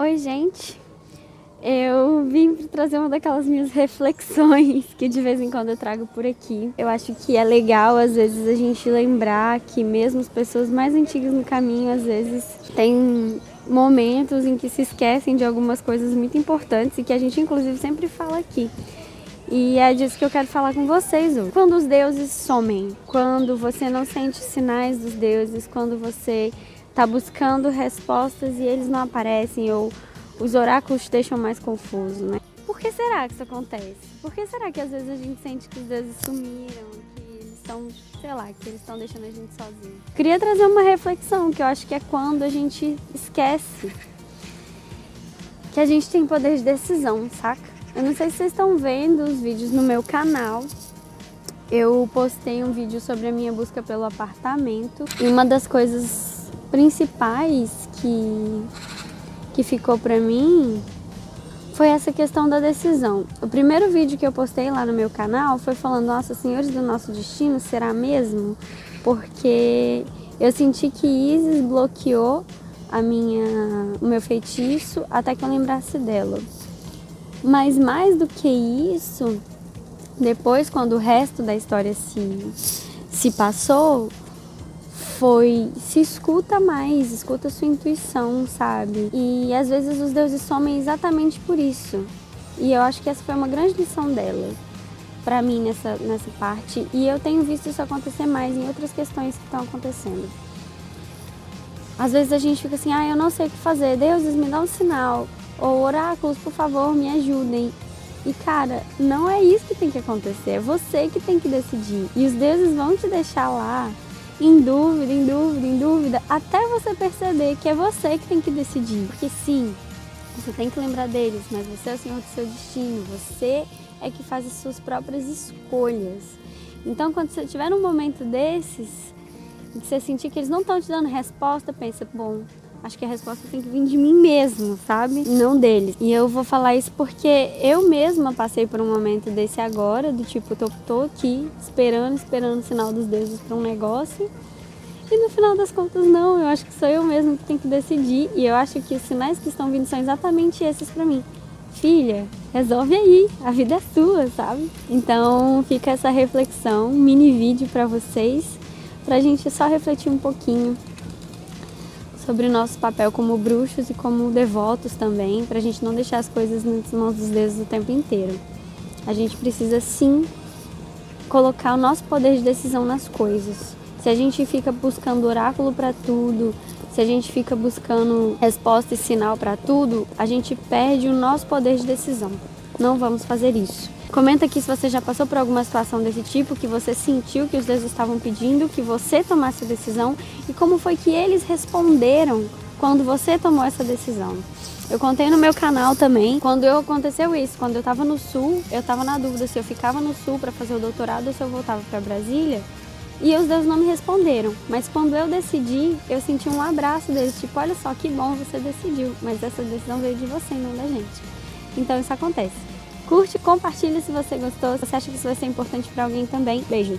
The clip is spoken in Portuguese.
Oi, gente. Eu vim trazer uma daquelas minhas reflexões que de vez em quando eu trago por aqui. Eu acho que é legal às vezes a gente lembrar que mesmo as pessoas mais antigas no caminho às vezes têm momentos em que se esquecem de algumas coisas muito importantes e que a gente inclusive sempre fala aqui. E é disso que eu quero falar com vocês hoje. Quando os deuses somem, quando você não sente sinais dos deuses, quando você está buscando respostas e eles não aparecem ou os oráculos te deixam mais confuso, né? Por que será que isso acontece? Por que será que às vezes a gente sente que os deuses sumiram, que eles estão, sei lá, que eles estão deixando a gente sozinho? Queria trazer uma reflexão, que eu acho que é quando a gente esquece que a gente tem poder de decisão, saca? Eu não sei se vocês estão vendo os vídeos no meu canal. Eu postei um vídeo sobre a minha busca pelo apartamento e uma das coisas principais que que ficou para mim foi essa questão da decisão. O primeiro vídeo que eu postei lá no meu canal foi falando: Nossa, senhores do nosso destino, será mesmo? Porque eu senti que Isis bloqueou a minha, o meu feitiço até que eu lembrasse dela. Mas mais do que isso, depois, quando o resto da história se, se passou, foi se escuta mais, escuta sua intuição, sabe? E às vezes os deuses somem exatamente por isso. E eu acho que essa foi uma grande lição dela para mim nessa, nessa parte. E eu tenho visto isso acontecer mais em outras questões que estão acontecendo. Às vezes a gente fica assim, ah, eu não sei o que fazer, deuses me dão um sinal. Ou oráculos, por favor, me ajudem. E cara, não é isso que tem que acontecer, é você que tem que decidir. E os deuses vão te deixar lá em dúvida, em dúvida, em dúvida, até você perceber que é você que tem que decidir. Porque sim, você tem que lembrar deles, mas você é o senhor do seu destino, você é que faz as suas próprias escolhas. Então, quando você tiver um momento desses, que você sentir que eles não estão te dando resposta, pensa, bom, acho que a resposta tem que vir de mim mesmo, sabe? Não deles. E eu vou falar isso porque eu mesma passei por um momento desse agora, do tipo, tô, tô aqui esperando, esperando o sinal dos deuses para um negócio. E no final das contas, não, eu acho que sou eu mesma que tenho que decidir. E eu acho que os sinais que estão vindo são exatamente esses para mim. Filha, resolve aí, a vida é sua, sabe? Então fica essa reflexão, mini vídeo para vocês, pra gente só refletir um pouquinho sobre o nosso papel como bruxos e como devotos também, para a gente não deixar as coisas nas mãos dos deuses o tempo inteiro. A gente precisa sim colocar o nosso poder de decisão nas coisas. Se a gente fica buscando oráculo para tudo, se a gente fica buscando resposta e sinal para tudo, a gente perde o nosso poder de decisão. Não vamos fazer isso. Comenta aqui se você já passou por alguma situação desse tipo, que você sentiu que os deuses estavam pedindo, que você tomasse a decisão e como foi que eles responderam quando você tomou essa decisão. Eu contei no meu canal também, quando eu aconteceu isso, quando eu estava no sul, eu estava na dúvida se eu ficava no sul para fazer o doutorado ou se eu voltava para Brasília. E os deuses não me responderam, mas quando eu decidi, eu senti um abraço deles, tipo, olha só que bom você decidiu, mas essa decisão veio de você, não da gente. Então isso acontece. Curte, compartilha se você gostou. Se você acha que isso vai ser importante para alguém também. Beijo!